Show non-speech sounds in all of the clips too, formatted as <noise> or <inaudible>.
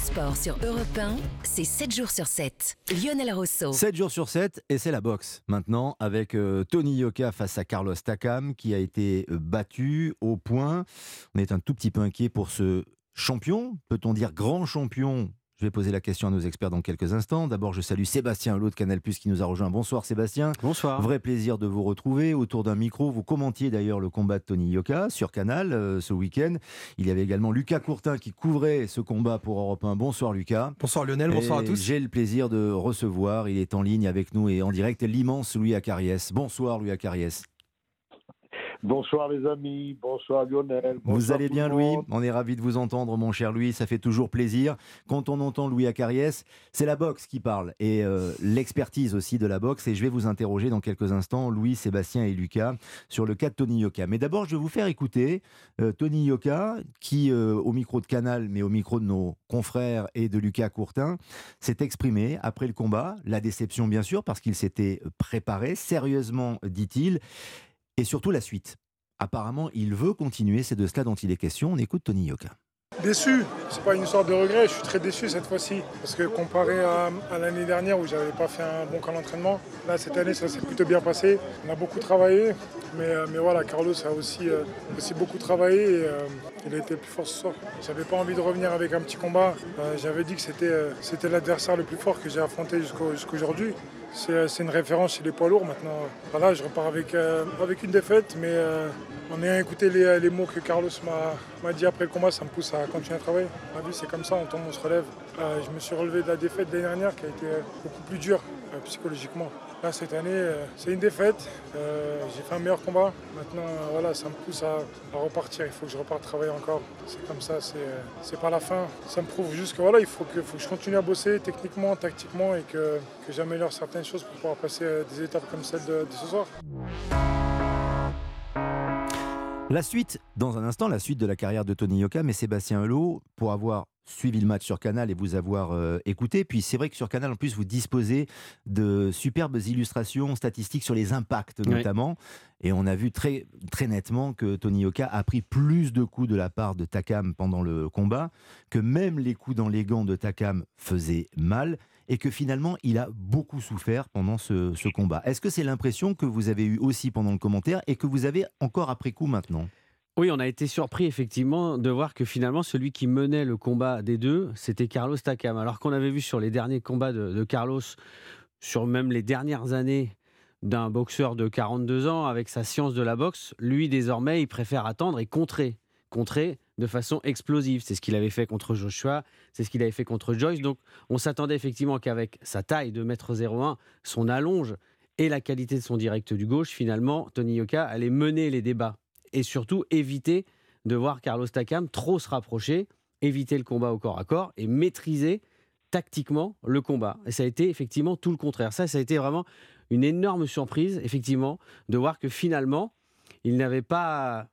sport sur Europe 1, c'est 7 jours sur 7. Lionel Rosso. 7 jours sur 7 et c'est la boxe maintenant avec euh, Tony Yoka face à Carlos Takam qui a été euh, battu au point. On est un tout petit peu inquiet pour ce champion, peut-on dire grand champion je vais poser la question à nos experts dans quelques instants. D'abord, je salue Sébastien Hulot de Canal Plus qui nous a rejoint. Bonsoir Sébastien. Bonsoir. Vrai plaisir de vous retrouver autour d'un micro. Vous commentiez d'ailleurs le combat de Tony Yoka sur Canal euh, ce week-end. Il y avait également Lucas Courtin qui couvrait ce combat pour Europe 1. Bonsoir Lucas. Bonsoir Lionel, bonsoir à tous. J'ai le plaisir de recevoir, il est en ligne avec nous et en direct, l'immense Louis Acariès. Bonsoir Louis Acariès. Bonsoir les amis, bonsoir Lionel. vous allez bien Louis On est ravi de vous entendre mon cher Louis, ça fait toujours plaisir. Quand on entend Louis Acariès, c'est la boxe qui parle et euh, l'expertise aussi de la boxe et je vais vous interroger dans quelques instants Louis, Sébastien et Lucas sur le cas de Tony Yoka. Mais d'abord je vais vous faire écouter euh, Tony Yoka qui euh, au micro de Canal mais au micro de nos confrères et de Lucas Courtin s'est exprimé après le combat, la déception bien sûr parce qu'il s'était préparé sérieusement dit-il et surtout la suite. Apparemment, il veut continuer, c'est de cela dont il est question. On écoute Tony Yoka. Déçu, c'est pas une histoire de regret, je suis très déçu cette fois-ci. Parce que comparé à, l'année dernière où j'avais pas fait un bon camp d'entraînement, là cette année ça s'est plutôt bien passé. On a beaucoup travaillé, mais, euh, mais voilà, Carlos a aussi, euh, aussi beaucoup travaillé et euh, il a été plus fort ce soir. J'avais pas envie de revenir avec un petit combat. J'avais dit que c'était, l'adversaire le plus fort que j'ai affronté jusqu'au, jusqu'aujourd'hui. C'est, c'est une référence chez les poids lourds maintenant. Voilà, je repars avec, avec une défaite, mais en ayant écouté les, mots que Carlos m'a, dit après le combat, ça me pousse à continuer à travailler. Ma vie, c'est comme ça, on tombe, on se relève. Euh, je me suis relevé de la défaite l'année dernière qui a été beaucoup plus dure euh, psychologiquement. Là, cette année, euh, c'est une défaite. j'ai fait un meilleur combat. Maintenant, voilà, ça me pousse à, repartir. Il faut que je reparte travailler encore. C'est comme ça, c'est, pas la fin. Ça me prouve juste que voilà, il faut que, je continue à bosser techniquement, tactiquement et que, que j'améliore certaines choses pour pouvoir passer des étapes comme celle de ce soir. La suite, dans un instant, la suite de la carrière de Tony Yoka, mais Sébastien Hulot, pour avoir suivi le match sur Canal et vous avoir euh, écouté. Puis c'est vrai que sur Canal, en plus, vous disposez de superbes illustrations statistiques sur les impacts, notamment. Et on a vu très, très nettement que Tony Yoka a pris plus de coups de la part de Takam pendant le combat, que même les coups dans les gants de Takam faisaient mal et que finalement il a beaucoup souffert pendant ce, combat. Est-ce que c'est l'impression que vous avez eue aussi pendant le commentaire et que vous avez encore après coup maintenant? Oui, on a été surpris effectivement de voir que finalement celui qui menait le combat des deux, c'était Carlos Takam. Alors qu'on avait vu sur les derniers combats de, Carlos, sur même les dernières années d'un boxeur de 42 ans avec sa science de la boxe, lui désormais il préfère attendre et contrer. Contrer de façon explosive. C'est ce qu'il avait fait contre Joshua, c'est ce qu'il avait fait contre Joyce. Donc on s'attendait effectivement qu'avec sa taille de mètre 01, son allonge et la qualité de son direct du gauche, finalement, Tony Yoka allait mener les débats et surtout éviter de voir Carlos Takam trop se rapprocher, éviter le combat au corps à corps et maîtriser tactiquement le combat. Et ça a été effectivement tout le contraire. Ça, ça a été vraiment une énorme surprise, effectivement, de voir que finalement, il n'avait pas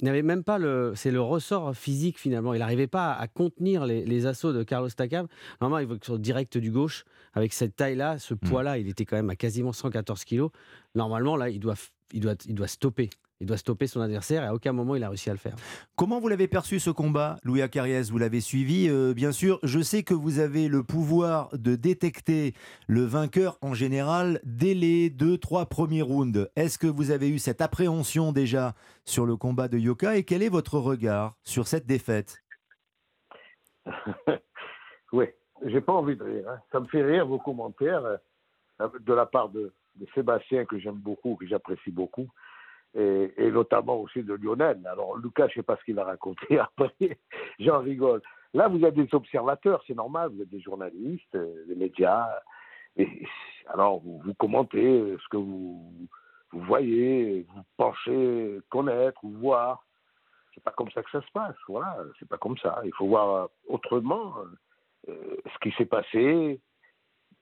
il n'avait même pas le. C'est le ressort physique finalement. Il n'arrivait pas à, contenir les, assauts de Carlos Takam. Normalement, il va sur direct du gauche, avec cette taille-là, ce hmm. poids-là, il était quand même à quasiment 114 kilos. Normalement, là, il doit, il doit, il doit stopper. Il doit stopper son adversaire et à aucun moment il a réussi à le faire. Comment vous l'avez perçu ce combat, Louis Acariès? Vous l'avez suivi, euh, bien sûr. Je sais que vous avez le pouvoir de détecter le vainqueur en général dès les deux, trois premiers rounds. Est-ce que vous avez eu cette appréhension déjà sur le combat de Yoka et quel est votre regard sur cette défaite? <laughs> Oui, j'ai pas envie de rire. Hein. Ça me fait rire vos commentaires euh, de la part de Sébastien que j'aime beaucoup, que j'apprécie beaucoup et, notamment aussi de Lionel. Alors Lucas, je ne sais pas ce qu'il a raconté <laughs> après, j'en rigole. Là, vous êtes des observateurs, c'est normal, vous êtes des journalistes, euh, des médias. Alors, vous, commentez ce que vous, vous voyez, vous pensez connaître ou voir. C'est pas comme ça que ça se passe, voilà, c'est pas comme ça. Il faut voir autrement euh, ce qui s'est passé,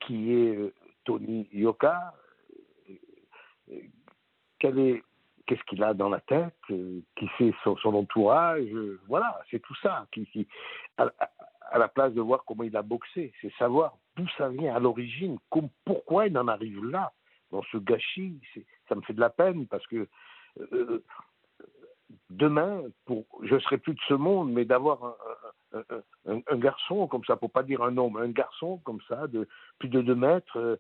qui est Tony Yoka, quel est qu'est-ce qu'il a dans la tête, euh, qui fait son, entourage, euh, voilà, c'est tout ça. À, la place de voir comment il a boxé, c'est savoir d'où ça vient à l'origine, pourquoi il en arrive là, dans ce gâchis. Ça me fait de la peine parce que euh, demain, pour, je serai plus de ce monde, mais d'avoir un, garçon comme ça, pour pas dire un homme, un garçon comme ça, de plus de 2 mètres,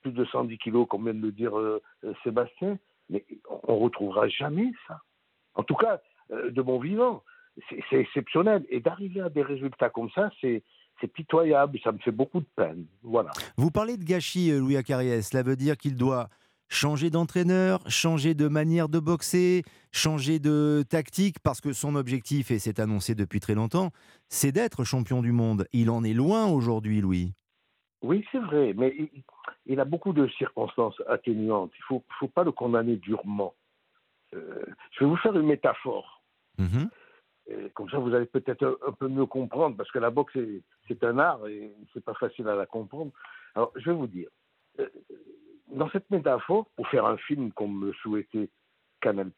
plus de 110 kilos, comme vient de le dire Sébastien, mais on retrouvera jamais ça. En tout cas, de mon vivant, c'est exceptionnel. Et d'arriver à des résultats comme ça, c'est pitoyable, ça me fait beaucoup de peine. Voilà. Vous parlez de gâchis, Louis Acariès. Cela veut dire qu'il doit changer d'entraîneur, changer de manière de boxer, changer de tactique, parce que son objectif, et c'est annoncé depuis très longtemps, c'est d'être champion du monde. Il en est loin aujourd'hui, Louis. Oui, c'est vrai, mais il, a beaucoup de circonstances atténuantes. Il ne faut, pas le condamner durement. Euh, je vais vous faire une métaphore. Mhm. comme ça, vous allez peut-être un, peu mieux comprendre, parce que la boxe, c'est un art et c'est pas facile à la comprendre. Alors, je vais vous dire. Euh, dans cette métaphore, pour faire un film comme le souhaitait Canal+,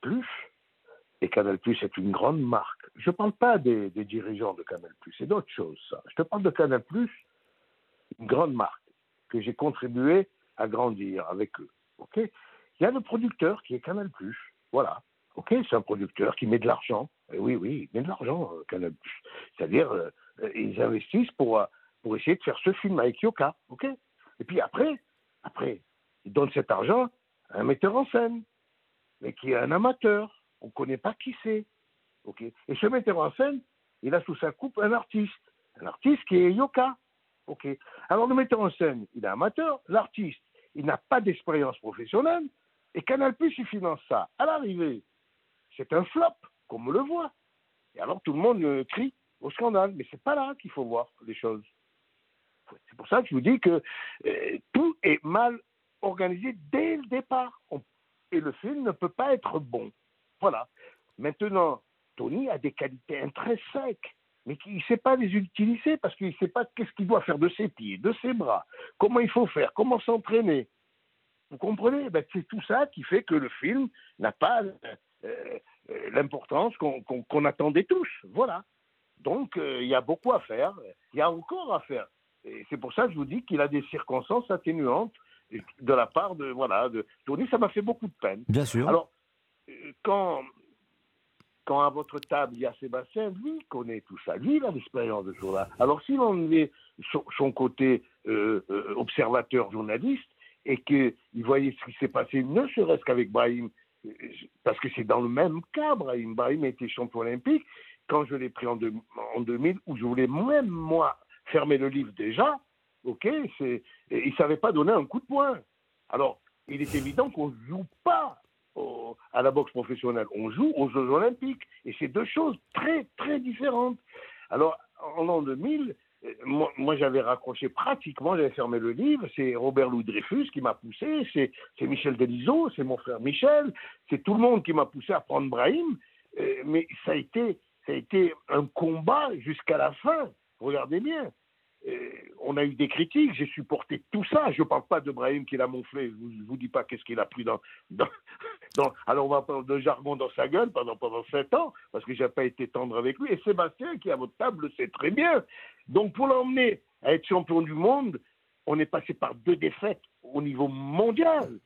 et Canal+, est une grande marque. Je ne parle pas des, dirigeants de Canal+, c'est d'autres choses, ça. Je te parle de Canal+, une grande marque, que j'ai contribué à grandir avec eux. Ok? Il y a le producteur qui est Canal+, voilà. Ok, c'est un producteur qui met de l'argent. oui, oui, il met de l'argent, euh, Canal+. C'est-à-dire, euh, ils investissent pour, euh, pour essayer de faire ce film avec Yoka, ok? Et puis après, après, il donne cet argent à un metteur en scène, mais qui est un amateur. On ne connaît pas qui c'est. Et ce metteur en scène, il a sous sa coupe un artiste. Un artiste qui est Yoka. Alors le metteur en scène, il est amateur. L'artiste, il n'a pas d'expérience professionnelle. Et Canal Plus, il finance ça. À l'arrivée, c'est un flop, comme on le voit. Et alors tout le monde euh, crie au scandale. Mais c'est pas là qu'il faut voir les choses. C'est pour ça que je vous dis que euh, tout est mal organisé dès le départ. et le film ne peut pas être bon. Voilà. Maintenant, Tony a des qualités intrinsèques, mais il ne sait pas les utiliser parce qu'il ne sait pas qu'est-ce qu'il doit faire de ses pieds, de ses bras, comment il faut faire, comment s'entraîner. Vous comprenez? Ben, C'est tout ça qui fait que le film n'a pas euh, euh, l'importance qu'on attendait tous. Voilà. Donc, euh, il y a beaucoup à faire. Il y a encore à faire. Et c'est pour ça que je vous dis qu'il a des circonstances atténuantes de la part de voilà de Tony, ça m'a fait beaucoup de peine. Bien sûr. Alors quand quand à votre table il y a Sébastien, lui connaît tout ça, lui il a l'expérience de ce là Alors si l'on met son, côté euh, euh, observateur journaliste et qu'il voyait ce qui s'est passé, ne serait-ce qu'avec Brahim, parce que c'est dans le même cas, Brahim. Brahim été champion olympique. Quand je l'ai pris en, en 2000, où je voulais même moi fermer le livre déjà, ok, il ne savait pas donner un coup de poing. Alors, il est évident qu'on ne joue pas à la boxe professionnelle, on joue aux Jeux Olympiques. Et c'est deux choses très, très différentes. Alors, en l'an 2000, euh, moi, j'avais raccroché pratiquement, j'avais fermé le livre. C'est Robert Louis Dreyfus qui m'a poussé, c'est, Michel Delisot, c'est mon frère Michel, c'est tout le monde qui m'a poussé à prendre Brahim. Euh, mais ça a, été, ça a été un combat jusqu'à la fin. Regardez bien. Euh, on a eu des critiques, j'ai supporté tout ça. Je ne parle pas de Brahim qui l'a monflé, je ne vous dis pas qu'est-ce qu'il a pris dans, <laughs> Alors on va prendre de jargon dans sa gueule pendant, pendant sept ans, parce que je n'ai pas été tendre avec lui. Et Sébastien, qui est à votre table, le sait très bien. Donc pour l'emmener à être champion du monde, on est passé par deux défaites au niveau mondial,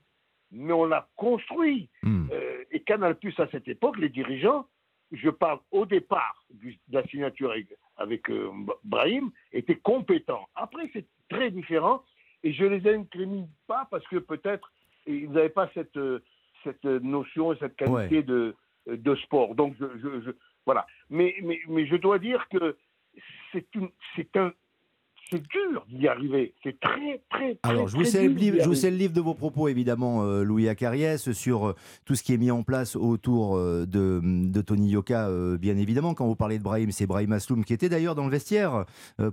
mais on l'a construit. Hmm. Euh, et Canal Plus à cette époque, les dirigeants, je parle au départ de la signature avec, euh, Brahim, étaient compétents. Après, c'est très différent et je les incrimine pas parce que peut-être ils n'avaient pas cette, euh, cette notion et cette qualité de, de sport. Donc, je, voilà. Mais, mais, mais je dois dire que c'est un, c'est dur d'y arriver. C'est très, très, très Alors, je vous, sais le livre, je vous sais le livre de vos propos, évidemment, euh, Louis Acariès, sur euh, tout ce qui est mis en place autour euh, de, de, Tony Yoka, bien évidemment. Quand vous parlez de Brahim, c'est Brahim Asloum, qui était d'ailleurs dans le vestiaire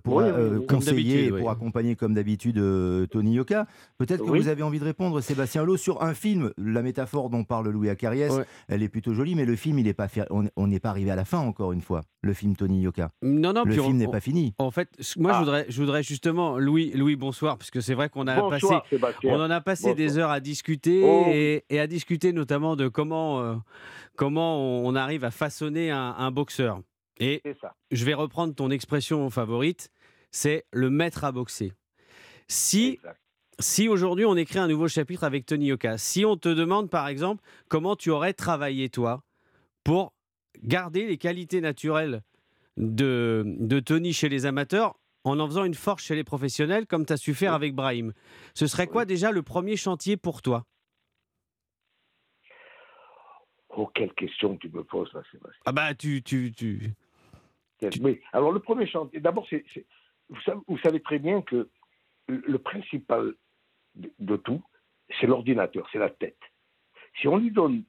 pour conseiller, pour accompagner, comme d'habitude, Tony Yoka. Peut-être que vous avez envie de répondre, Sébastien Lowe, sur un film. La métaphore dont parle Louis Acariès, elle est plutôt jolie, mais le film, il est pas on n'est pas arrivé à la fin, encore une fois, le film Tony Yoka. Non, non, le film n'est pas fini. En fait, moi, je, ah. voudrais, je voudrais justement, Louis, Louis, bonsoir, parce que c'est vrai qu'on a passé, on en a passé des heures à discuter oh. et, à discuter notamment de comment, euh, comment on arrive à façonner un, boxeur. Et je vais reprendre ton expression favorite, c'est le maître à boxer. Si Si aujourd'hui on écrit un nouveau chapitre avec Tony Yoka, si on te demande par exemple comment tu aurais travaillé toi pour garder les qualités naturelles de, de Tony chez les amateurs en en faisant une force chez les professionnels, comme tu as su faire avec Brahim. Ce serait quoi déjà le premier chantier pour toi? Oh, quelle question tu me poses là, Sébastien. Ah bah tu... tu, tu... Oui, alors le premier chantier, d'abord, c'est, vous, savez, vous savez très bien que le principal de, de tout, c'est l'ordinateur, c'est la tête. Si on lui donne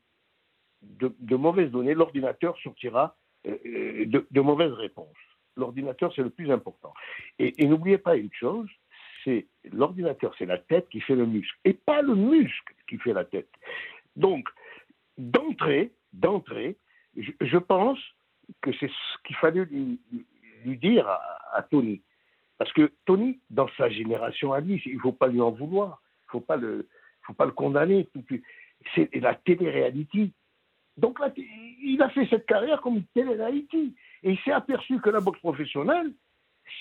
de, de mauvaises données, l'ordinateur sortira euh, euh, de, de mauvaises réponses. L'ordinateur, c'est le plus important. Et, n'oubliez pas une chose, c'est l'ordinateur, c'est la tête qui fait le muscle, et pas le muscle qui fait la tête. Donc, d'entrée, d'entrée, je, pense que c'est ce qu'il fallait lui, dire à, Tony. Parce que Tony, dans sa génération à lui, il ne faut pas lui en vouloir, il ne faut pas le, condamner. C'est la télé-réalité. Donc il a fait cette carrière comme une télé-réalité. Et il s'est aperçu que la boxe professionnelle,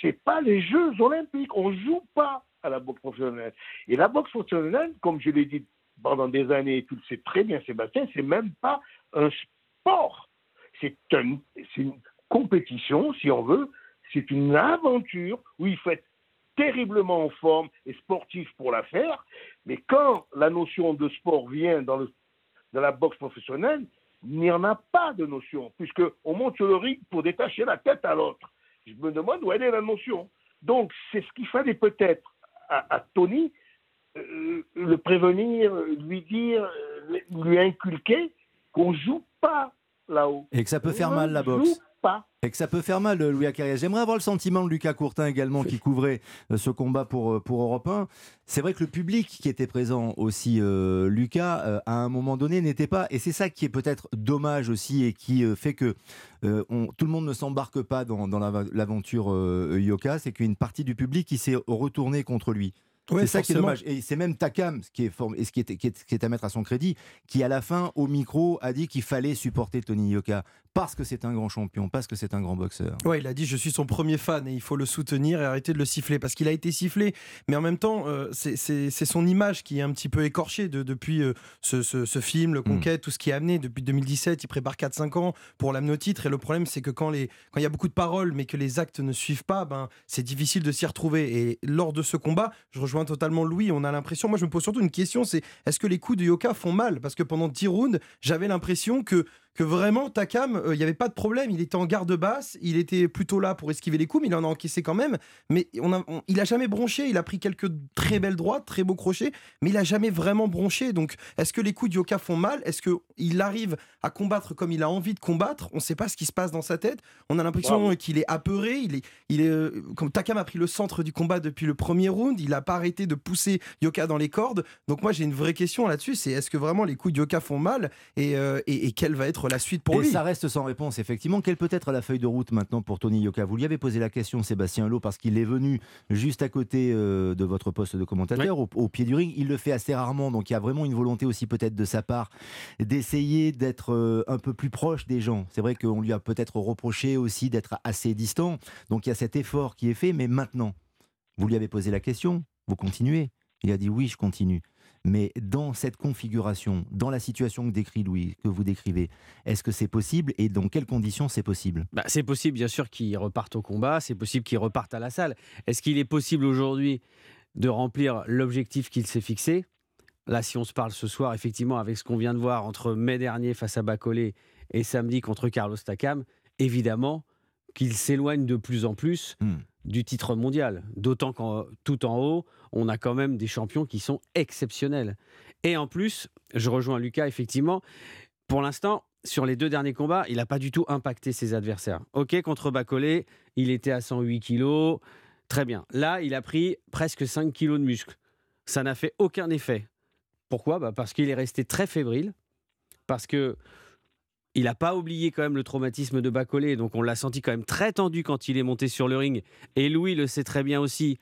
c'est pas les Jeux olympiques. On joue pas à la boxe professionnelle. Et la boxe professionnelle, comme je l'ai dit pendant des années, et le sais très bien, Sébastien, c'est même pas un sport. C'est un, c'est une compétition, si on veut. C'est une aventure où il faut être terriblement en forme et sportif pour la faire. Mais quand la notion de sport vient dans, la boxe professionnelle, n'y en a pas de notion, puisqu'on monte sur le ring pour détacher la tête à l'autre. Je me demande où elle est la notion. Donc, c'est ce qu'il fallait peut-être à, à Tony, euh, le prévenir, lui dire, euh, lui inculquer qu'on ne joue pas là-haut. Et que ça peut faire mal la boxe. Pas. Et que ça peut faire mal, euh, Louis Acarias. J'aimerais avoir le sentiment de Lucas Courtin également, qui couvrait euh, ce combat pour, euh, pour Europe 1. C'est vrai que le public qui était présent aussi, Lucas, à un moment donné, n'était pas. Et c'est ça qui est peut-être dommage aussi et qui fait que tout le monde ne s'embarque pas dans, dans la- l'aventure Yoka. C'est qu'une partie du public qui s'est retournée contre lui. Ouais, c'est ça qui est dommage. Et c'est même Takam, ce qui est, form- et ce qui est, qui est- qui est à mettre à son crédit, qui à la fin, au micro, a dit qu'il fallait supporter Tony Yoka parce que c'est un grand champion, parce que c'est un grand boxeur. Ouais, il a dit je suis son premier fan et il faut le soutenir et arrêter de le siffler parce qu'il a été sifflé. Mais en même temps, euh, c'est- son image qui est un petit peu écorchée de- depuis euh, ce, ce- ce film, le Conquête, tout ce qui est amené depuis 2017. Il prépare 4-5 ans pour l'amener au titre et le problème c'est que quand les- quand il y a beaucoup de paroles mais que les actes ne suivent pas, ben, c'est difficile de s'y retrouver. Et lors de ce combat, je rejoins totalement Louis, on a l'impression, moi je me pose surtout une question, c'est est-ce que les coups de Yoka font mal? Parce que pendant 10 rounds, j'avais l'impression que que vraiment Takam, euh, il n'y avait pas de problème, il était en garde basse, il était plutôt là pour esquiver les coups, mais il en a encaissé quand même. Mais on a, on- il a jamais bronché, il a pris quelques très belles droites, très beaux crochets, mais il a jamais vraiment bronché. Donc, est-ce que les coups de Yoka font mal? Est-ce que il arrive à combattre comme il a envie de combattre? On ne sait pas ce qui se passe dans sa tête. On a l'impression euh, qu'il est apeuré. Il est, il est, euh, comme Takam a pris le centre du combat depuis le premier round, il n'a pas arrêté de pousser Yoka dans les cordes. Donc moi, j'ai une vraie question là-dessus. C'est est-ce que vraiment les coups de Yoka font mal? Et, euh, et, et quelle va être la suite pour et lui ça reste sans réponse, effectivement. Quelle peut être la feuille de route maintenant pour Tony Yoka? Vous lui avez posé la question, Sébastien Hulot, parce qu'il est venu juste à côté euh, de votre poste de commentateur, au, au pied du ring. Il le fait assez rarement, donc il y a vraiment une volonté aussi peut-être de sa part d'essayer d'être euh, un peu plus proche des gens. C'est vrai qu'on lui a peut-être reproché aussi d'être assez distant, donc il y a cet effort qui est fait, mais maintenant, vous lui avez posé la question, vous continuez. Il a dit oui, je continue. Mais dans cette configuration, dans la situation que décrit Louis, que vous décrivez, est-ce que c'est possible et dans quelles conditions c'est possible? Bah, c'est possible, bien sûr, qu'il reparte au combat, c'est possible qu'il reparte à la salle. Est-ce qu'il est possible aujourd'hui de remplir l'objectif qu'il s'est fixé? Là, si on se parle ce soir, effectivement, avec ce qu'on vient de voir entre mai dernier face à Bacolé et samedi contre Carlos Takam, évidemment qu'il s'éloigne de plus en plus Hmm. Du titre mondial. D'autant qu'en tout en haut, on a quand même des champions qui sont exceptionnels. Et en plus, je rejoins Lucas, effectivement, pour l'instant, sur les deux derniers combats, il n'a pas du tout impacté ses adversaires. Ok, contre Bacolé, il était à 108 kilos. Très bien. Là, il a pris presque 5 kilos de muscle. Ça n'a fait aucun effet. Pourquoi? Bah, Parce qu'il est resté très fébrile. Parce que il n'a pas oublié quand même le traumatisme de Bacolé. Donc on l'a senti quand même très tendu quand il est monté sur le ring. Et Louis le sait très bien aussi.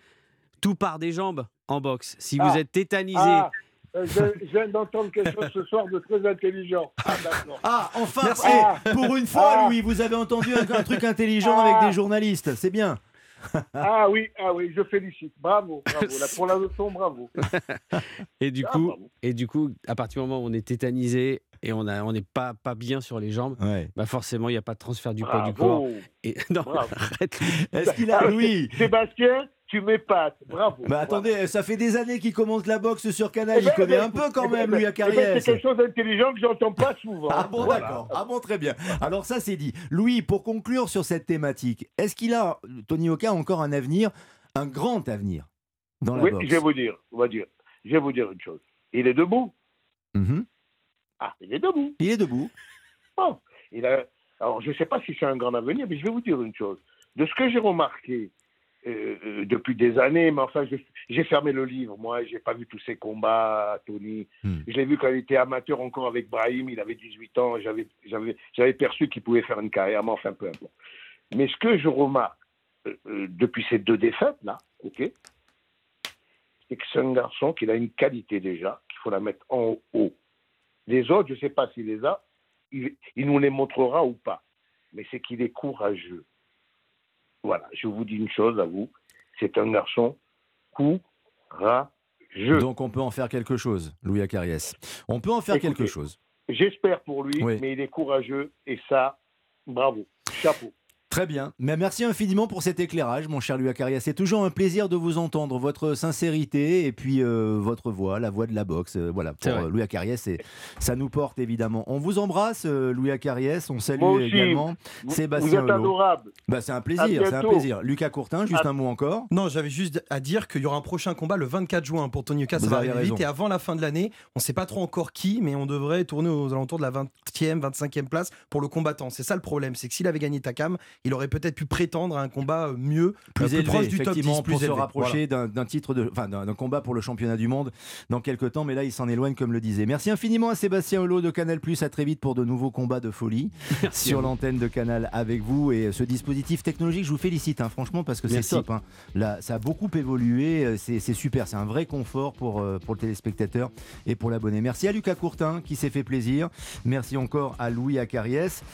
Tout part des jambes en boxe. Si vous Ah. êtes tétanisé, Ah, euh, je, je viens d'entendre quelque chose ce soir de très intelligent. Ah, d'accord. Ah, enfin Merci. eh, Pour une fois, Ah. Louis, vous avez entendu un, un truc intelligent Ah. avec des journalistes. C'est bien. Ah oui, ah oui, je félicite. Bravo, bravo. Là, pour la leçon, bravo. <laughs> et du Ah, coup, bravo. Et du coup, à partir du moment où on est tétanisé et on a, on n'est pas, pas bien sur les jambes, Ouais. bah forcément, il n'y a pas de transfert du poids du corps. Et, <laughs> non, Bravo. arrête. Est-ce qu'il a, Louis Sébastien, tu m'épates. Bravo. Bah attendez, ça fait des années qu'il commence la boxe sur Canal, Eh ben, il connaît eh ben, un peu quand eh ben, même, ben, lui, à ben, Carrière. C'est quelque chose d'intelligent que j'entends pas souvent. Ah bon, Voilà. d'accord. Ah bon, très bien. Alors ça, c'est dit. Louis, pour conclure sur cette thématique, est-ce qu'il a, Tony Oka, encore un avenir, un grand avenir dans la Oui, boxe? je vais vous dire, on va dire. Je vais vous dire une chose. Il est debout. Mhm. Ah, il est debout. Il est debout. <laughs> Bon, il a... Alors, je ne sais pas si c'est un grand avenir, mais je vais vous dire une chose. De ce que j'ai remarqué euh, euh, depuis des années, mais enfin, j'ai fermé le livre, moi, j'ai pas vu tous ces combats, Tony. Hmm. Je l'ai vu quand il était amateur encore avec Brahim, il avait 18 ans, j'avais, perçu qu'il pouvait faire une carrière, mais enfin, peu importe. Mais ce que je remarque euh, euh, depuis ces deux défaites-là, ok, c'est que c'est un garçon qui a une qualité déjà, qu'il faut la mettre en haut. Les autres, je ne sais pas s'il les a, il, il nous les montrera ou pas. Mais c'est qu'il est courageux. Voilà, je vous dis une chose à vous, c'est un garçon courageux. Donc on peut en faire quelque chose, Louis Acariès. On peut en faire Écoutez, quelque chose. J'espère pour lui, Oui. mais il est courageux et ça, bravo, chapeau. Très bien. Mais merci infiniment pour cet éclairage, mon cher Louis Acariès. C'est toujours un plaisir de vous entendre, votre sincérité et puis euh, votre voix, la voix de la boxe. euh, voilà, pour euh, Louis Acariès, ça nous porte évidemment. On vous embrasse, euh, Louis Acariès. On salue aussi. également Vous, Sébastien vous êtes Hulot. adorable. Bah, c'est un plaisir, c'est un plaisir. Lucas Courtin, juste À- un mot encore. Non, j'avais juste à dire qu'il y aura un prochain combat le 24 juin pour Tony Oka. Ça va arriver vite. Et avant la fin de l'année, on ne sait pas trop encore qui, mais on devrait tourner aux alentours de la 20e, 25e place pour le combattant. C'est ça le problème. C'est que s'il avait gagné Takam, il aurait peut-être pu prétendre à un combat euh, mieux, plus euh, élevé, proche du top 10, effectivement, plus pour se rapprocher d'un d'un titre de, enfin, d'un combat pour le championnat du monde dans quelques temps. Mais là, il s'en éloigne, comme le disait. Merci infiniment à Sébastien Holo de Canal Plus. À très vite pour de nouveaux combats de folie <laughs> sur l'antenne de Canal avec vous et ce dispositif technologique. Je vous félicite, hein, franchement, parce que c'est top. hein. Là, ça a beaucoup évolué. euh, C'est c'est super. C'est un vrai confort pour euh, pour le téléspectateur et pour l'abonné. Merci à Lucas Courtin qui s'est fait plaisir. Merci encore à Louis Acariès.